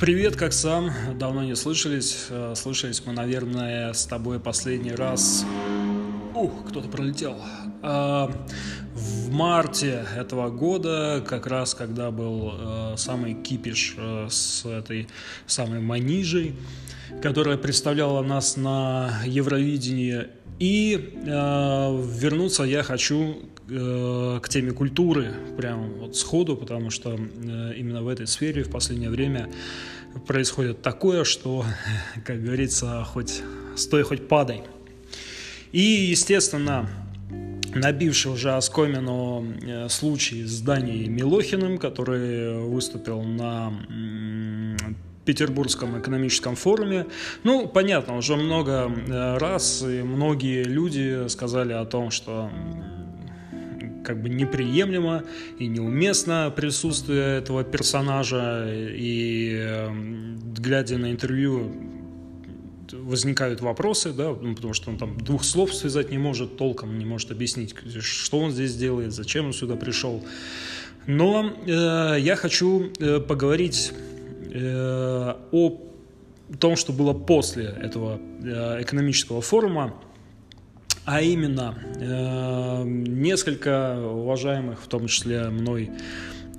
Привет, как сам? Давно не слышались. Э, слышались мы, наверное, с тобой последний раз... Ух, кто-то пролетел. Э, в марте этого года, как раз когда был э, самый кипиш с этой самой Манижей, которая представляла нас на Евровидении. И вернуться я хочу к теме культуры, прям вот сходу, потому что э, именно в этой сфере в последнее время происходит такое, что, как говорится, хоть стой, хоть падай. И, естественно, набивший уже оскомину э, случай с Данией Милохиным, который выступил на Петербургском экономическом форуме. Ну, понятно, уже много э, раз и многие люди сказали о том, что как бы неприемлемо и неуместно присутствие этого персонажа, и эм, глядя на интервью возникают вопросы, да, ну, потому что он там двух слов связать не может, толком не может объяснить, что он здесь делает, зачем он сюда пришел. Но э, я хочу э, поговорить э, о том, что было после этого э, экономического форума, а именно э, несколько уважаемых, в том числе мной,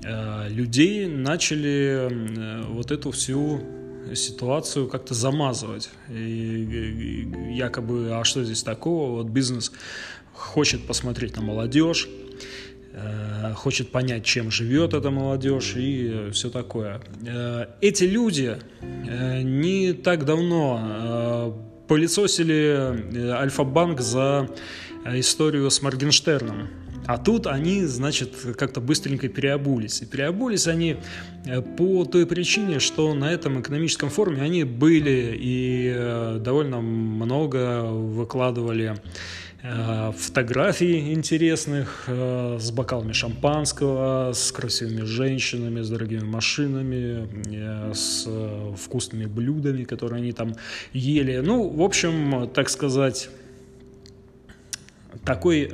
э, людей начали э, вот эту всю ситуацию как-то замазывать. И, якобы, а что здесь такого? Вот бизнес хочет посмотреть на молодежь, хочет понять, чем живет эта молодежь и все такое. Эти люди не так давно пылесосили э, Альфа-банк за э, историю с Моргенштерном. А тут они, значит, как-то быстренько переобулись. И переобулись они э, по той причине, что на этом экономическом форуме они были и довольно много выкладывали фотографий интересных э, с бокалами шампанского, с красивыми женщинами, с дорогими машинами, э, с вкусными блюдами, которые они там ели. Ну, в общем, так сказать, такой,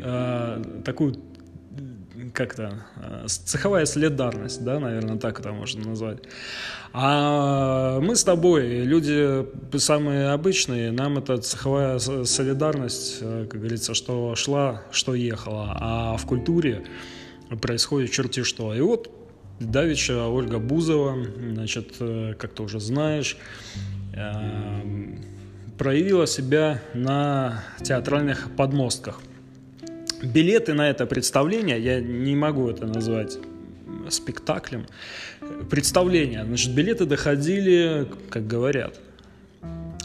такую как-то цеховая солидарность, да, наверное, так это можно назвать. А мы с тобой, люди самые обычные, нам эта цеховая солидарность, э, как говорится, что шла, что ехала, а в культуре происходит черти что. И вот Давича Ольга Бузова, значит, э, как ты уже знаешь, э, проявила себя на театральных подмостках. Билеты на это представление, я не могу это назвать спектаклем, представления. Значит, билеты доходили, как говорят,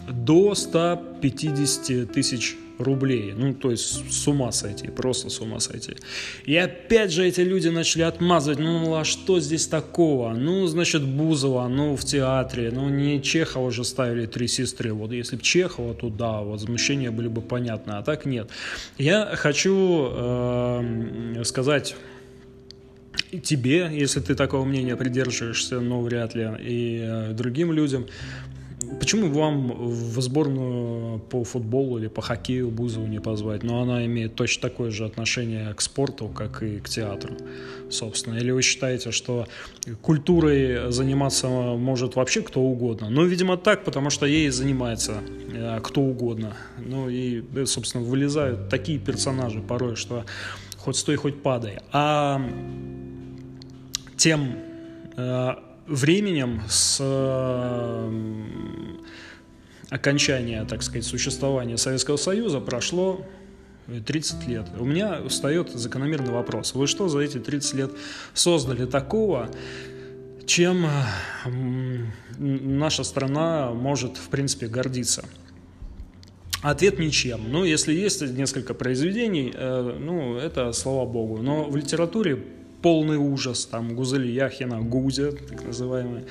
до 150 тысяч рублей. Ну, то есть с ума сойти, просто с ума сойти. И опять же эти люди начали отмазывать, ну, а что здесь такого? Ну, значит, Бузова, ну, в театре, ну, не Чехова же ставили «Три сестры». Вот если бы Чехова, то да, возмущения были бы понятны, а так нет. Я хочу э, сказать тебе, если ты такого мнения придерживаешься, но вряд ли, и э, другим людям. Почему вам в сборную по футболу или по хоккею Бузову не позвать? Но она имеет точно такое же отношение к спорту, как и к театру, собственно. Или вы считаете, что культурой заниматься может вообще кто угодно? Ну, видимо, так, потому что ей занимается э, кто угодно. Ну и, собственно, вылезают такие персонажи порой, что хоть стой, хоть падай. А тем э, временем с окончания, так сказать, существования Советского Союза прошло 30 лет. У меня встает закономерный вопрос. Вы что за эти 30 лет создали такого, чем наша страна может, в принципе, гордиться? Ответ ничем. Ну, если есть несколько произведений, э, ну, это слава богу. Но в литературе полный ужас, там Гузель Яхина, Гузя, так называемая.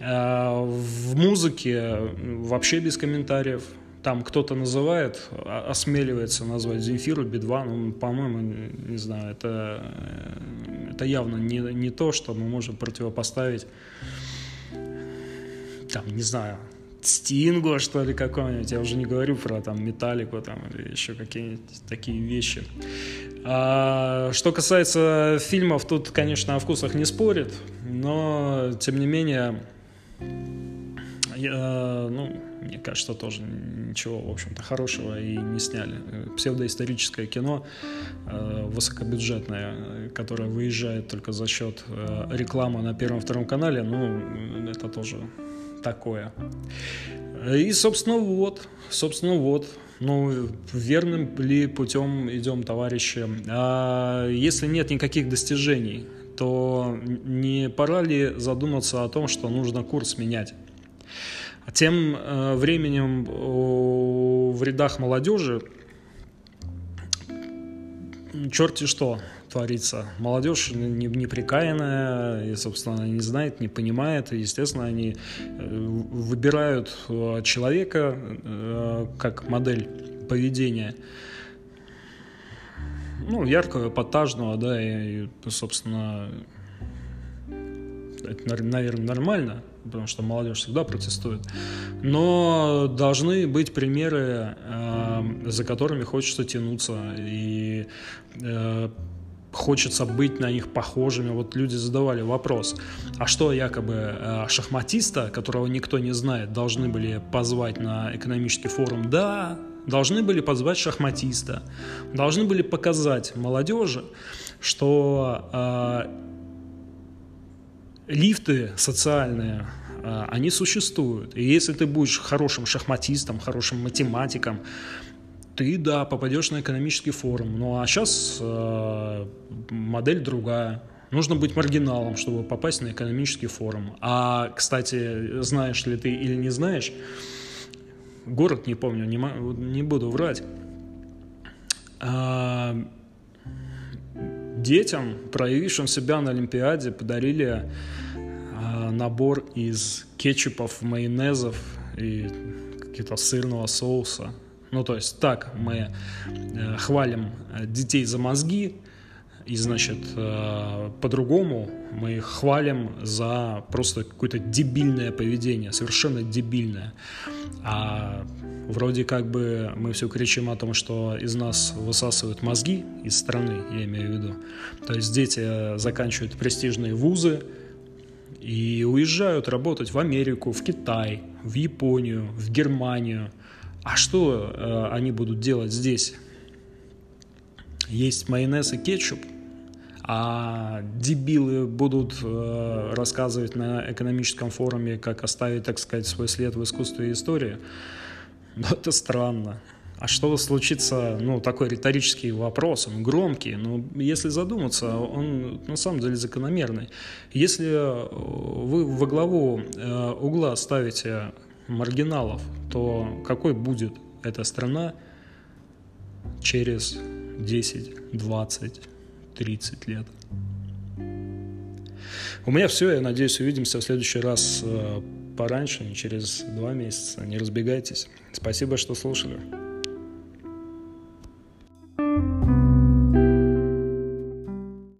А, в музыке вообще без комментариев. Там кто-то называет, осмеливается назвать Земфиру, Би-2, ну, по-моему, не знаю, это, это явно не, не то, что мы можем противопоставить, там, не знаю, Стингу, что ли, какого-нибудь. Я уже не говорю про там Металлику там, или еще какие-нибудь такие вещи. А, что касается фильмов, тут, конечно, о вкусах не спорит, но, тем не менее, Я, ну, мне кажется, тоже ничего, в общем-то, хорошего и не сняли. Псевдоисторическое кино, э, высокобюджетное, которое выезжает только за счет э, рекламы на первом-втором канале, ну, это тоже такое. И, собственно, вот, собственно, вот, ну, верным ли путем идем, товарищи? А если нет никаких достижений, то не пора ли задуматься о том, что нужно курс менять? Тем э, временем в рядах молодежи черти что творится. Молодежь неприкаянная, и, собственно, не знает, не понимает, и, естественно, они э, выбирают э, человека как модель поведения, ну, яркого, эпатажного, да, и, собственно, это, наверное, нормально, потому что молодежь всегда протестует. Но должны быть примеры, э, за которыми хочется тянуться, и э, хочется быть на них похожими. Вот люди задавали вопрос, а что якобы э, шахматиста, которого никто не знает, должны были позвать на экономический форум? Да, должны были позвать шахматиста, должны были показать молодежи, что э, лифты социальные, а, они существуют. И если ты будешь хорошим шахматистом, хорошим математиком, ты, да, попадешь на экономический форум. Ну а сейчас э, модель другая. Нужно быть маргиналом, чтобы попасть на экономический форум. А, кстати, знаешь ли ты или не знаешь, город не помню, не, не буду врать. А, детям, проявившим себя на Олимпиаде, подарили э, набор из кетчупов, майонезов и какие-то сырного соуса. Ну, то есть так мы э, хвалим детей за мозги, и, значит, э, по-другому мы их хвалим за просто какое-то дебильное поведение, совершенно дебильное. А вроде как бы мы все кричим о том, что из нас высасывают мозги из страны, я имею в виду. То есть дети заканчивают престижные вузы и уезжают работать в Америку, в Китай, в Японию, в Германию. А что э, они будут делать здесь? Есть майонез и кетчуп, а дебилы будут э, рассказывать на экономическом форуме, как оставить, так сказать, свой след в искусстве и истории. Но это странно. А что случится, ну, такой риторический вопрос, он громкий, но если задуматься, он на самом деле закономерный. Если вы во главу э, угла ставите маргиналов, то какой будет эта страна через 10, 20, 30 лет? У меня все, я надеюсь, увидимся в следующий раз э, пораньше, не через два месяца. Не разбегайтесь. Спасибо, что слушали.